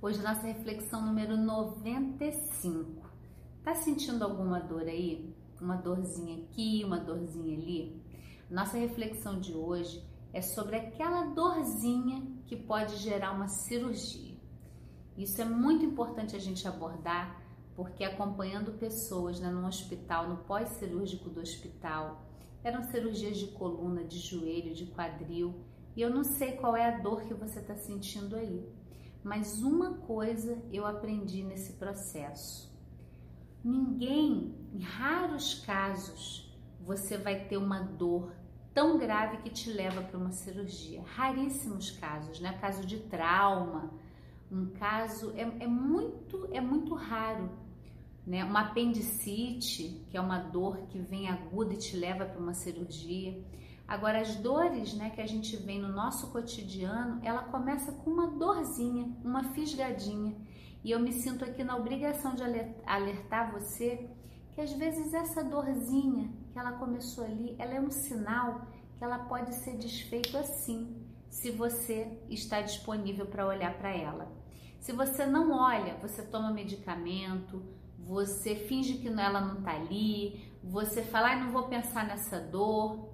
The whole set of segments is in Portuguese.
Hoje nossa reflexão número 95. Tá sentindo alguma dor aí? Uma dorzinha aqui, uma dorzinha ali? Nossa reflexão de hoje é sobre aquela dorzinha que pode gerar uma cirurgia. Isso é muito importante a gente abordar, porque acompanhando pessoas né, no hospital, no pós-cirúrgico do hospital, eram cirurgias de coluna, de joelho, de quadril, e eu não sei qual é a dor que você está sentindo aí. Mas uma coisa eu aprendi nesse processo: ninguém, em raros casos, você vai ter uma dor tão grave que te leva para uma cirurgia. Raríssimos casos, né? Caso de trauma, um caso é, é muito é muito raro, né? Uma apendicite, que é uma dor que vem aguda e te leva para uma cirurgia. Agora, as dores né, que a gente vê no nosso cotidiano, ela começa com uma dorzinha, uma fisgadinha. E eu me sinto aqui na obrigação de alertar você que às vezes essa dorzinha que ela começou ali, ela é um sinal que ela pode ser desfeito assim, se você está disponível para olhar para ela. Se você não olha, você toma medicamento, você finge que ela não está ali, você fala, ah, não vou pensar nessa dor,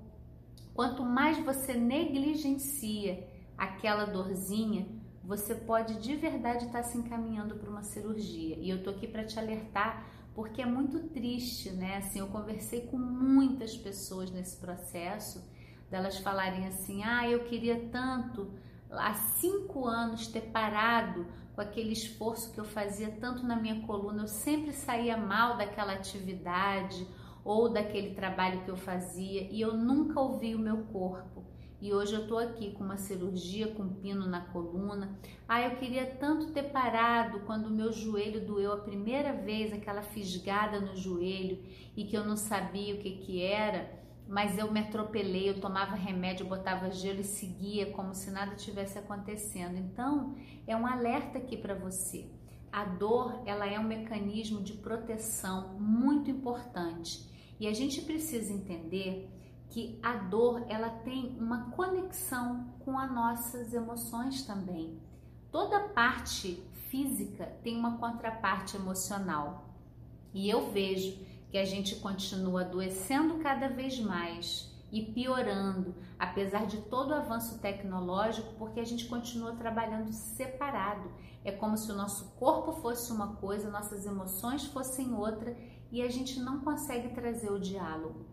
Quanto mais você negligencia aquela dorzinha, você pode de verdade estar se encaminhando para uma cirurgia. E eu tô aqui para te alertar porque é muito triste, né? Assim, eu conversei com muitas pessoas nesse processo, delas falarem assim: ah, eu queria tanto há cinco anos ter parado com aquele esforço que eu fazia tanto na minha coluna, eu sempre saía mal daquela atividade ou daquele trabalho que eu fazia e eu nunca ouvi o meu corpo. E hoje eu tô aqui com uma cirurgia com pino na coluna. Ah, eu queria tanto ter parado quando o meu joelho doeu a primeira vez, aquela fisgada no joelho e que eu não sabia o que que era, mas eu me atropelei, eu tomava remédio, botava gelo e seguia como se nada tivesse acontecendo. Então, é um alerta aqui para você. A dor, ela é um mecanismo de proteção muito importante e a gente precisa entender que a dor ela tem uma conexão com as nossas emoções também. Toda parte física tem uma contraparte emocional. E eu vejo que a gente continua adoecendo cada vez mais e piorando, apesar de todo o avanço tecnológico, porque a gente continua trabalhando separado. É como se o nosso corpo fosse uma coisa, nossas emoções fossem outra e a gente não consegue trazer o diálogo.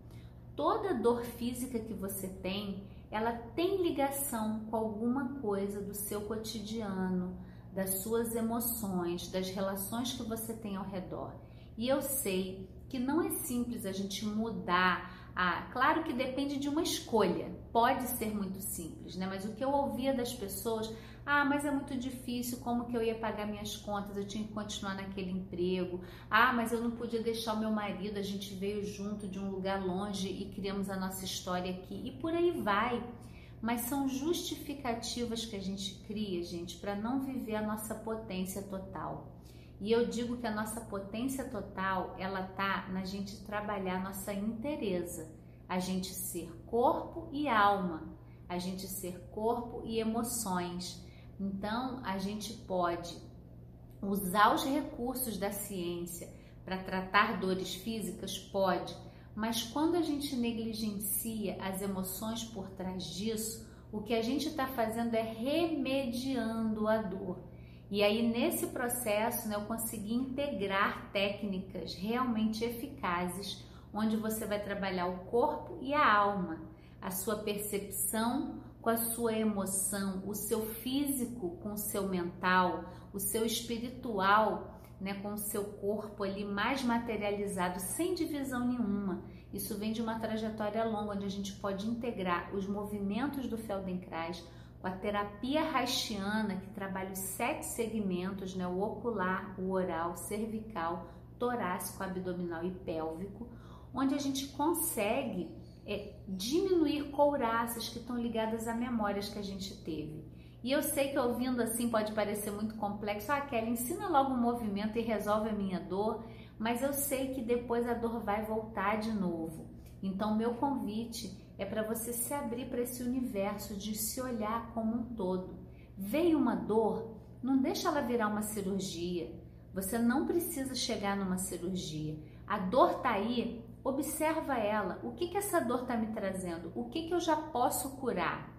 Toda dor física que você tem, ela tem ligação com alguma coisa do seu cotidiano, das suas emoções, das relações que você tem ao redor. E eu sei que não é simples a gente mudar ah, claro que depende de uma escolha. Pode ser muito simples, né? Mas o que eu ouvia das pessoas, ah, mas é muito difícil, como que eu ia pagar minhas contas? Eu tinha que continuar naquele emprego. Ah, mas eu não podia deixar o meu marido, a gente veio junto de um lugar longe e criamos a nossa história aqui. E por aí vai. Mas são justificativas que a gente cria, gente, para não viver a nossa potência total. E eu digo que a nossa potência total, ela tá na gente trabalhar nossa inteireza, a gente ser corpo e alma, a gente ser corpo e emoções. Então, a gente pode usar os recursos da ciência para tratar dores físicas, pode, mas quando a gente negligencia as emoções por trás disso, o que a gente está fazendo é remediando a dor. E aí, nesse processo, né, eu consegui integrar técnicas realmente eficazes, onde você vai trabalhar o corpo e a alma, a sua percepção com a sua emoção, o seu físico com o seu mental, o seu espiritual né, com o seu corpo ali mais materializado, sem divisão nenhuma. Isso vem de uma trajetória longa, onde a gente pode integrar os movimentos do Feldenkrais com a terapia haitiana, que trabalha os sete segmentos, né, o ocular, o oral, cervical, torácico, abdominal e pélvico, onde a gente consegue é, diminuir couraças que estão ligadas a memórias que a gente teve. E eu sei que ouvindo assim pode parecer muito complexo. Ah, Kelly, ensina logo um movimento e resolve a minha dor, mas eu sei que depois a dor vai voltar de novo. Então, meu convite é para você se abrir para esse universo de se olhar como um todo. Veio uma dor, Não deixa ela virar uma cirurgia. Você não precisa chegar numa cirurgia. A dor tá aí, observa ela. O que que essa dor tá me trazendo? O que que eu já posso curar?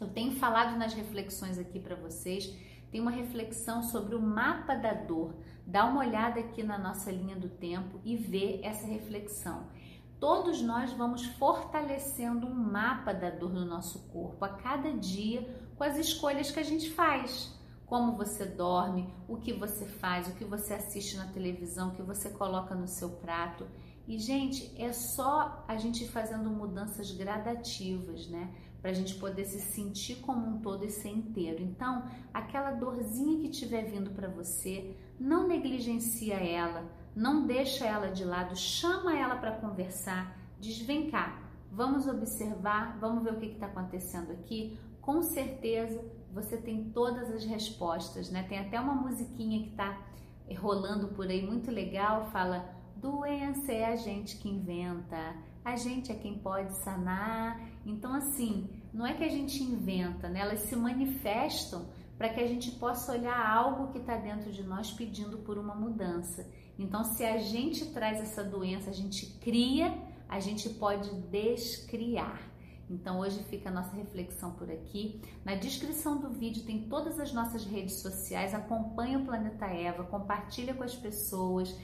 Eu tenho falado nas reflexões aqui para vocês, tem uma reflexão sobre o mapa da dor. Dá uma olhada aqui na nossa linha do tempo e vê essa reflexão. Todos nós vamos fortalecendo um mapa da dor no nosso corpo a cada dia com as escolhas que a gente faz como você dorme, o que você faz, o que você assiste na televisão, o que você coloca no seu prato. E, gente, é só a gente fazendo mudanças gradativas, né? Para a gente poder se sentir como um todo e ser inteiro. Então, aquela dorzinha que estiver vindo para você, não negligencia ela, não deixa ela de lado, chama ela para conversar, diz: vem cá, vamos observar, vamos ver o que está acontecendo aqui. Com certeza você tem todas as respostas, né? Tem até uma musiquinha que está rolando por aí muito legal, fala: doença é a gente que inventa, a gente é quem pode sanar. Então, assim, não é que a gente inventa, né? Elas se manifestam para que a gente possa olhar algo que está dentro de nós pedindo por uma mudança. Então, se a gente traz essa doença, a gente cria, a gente pode descriar. Então hoje fica a nossa reflexão por aqui. Na descrição do vídeo tem todas as nossas redes sociais. Acompanhe o Planeta Eva, compartilha com as pessoas.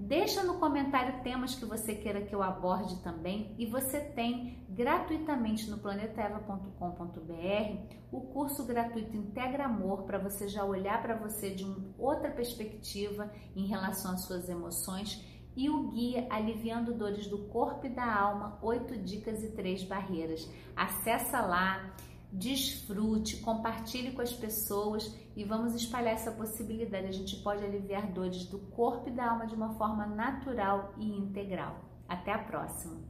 Deixa no comentário temas que você queira que eu aborde também e você tem gratuitamente no planetaeva.com.br o curso gratuito Integra Amor para você já olhar para você de uma outra perspectiva em relação às suas emoções e o guia Aliviando Dores do Corpo e da Alma, 8 dicas e 3 barreiras. Acessa lá, desfrute, compartilhe com as pessoas e vamos espalhar essa possibilidade. A gente pode aliviar dores do corpo e da alma de uma forma natural e integral. Até a próxima!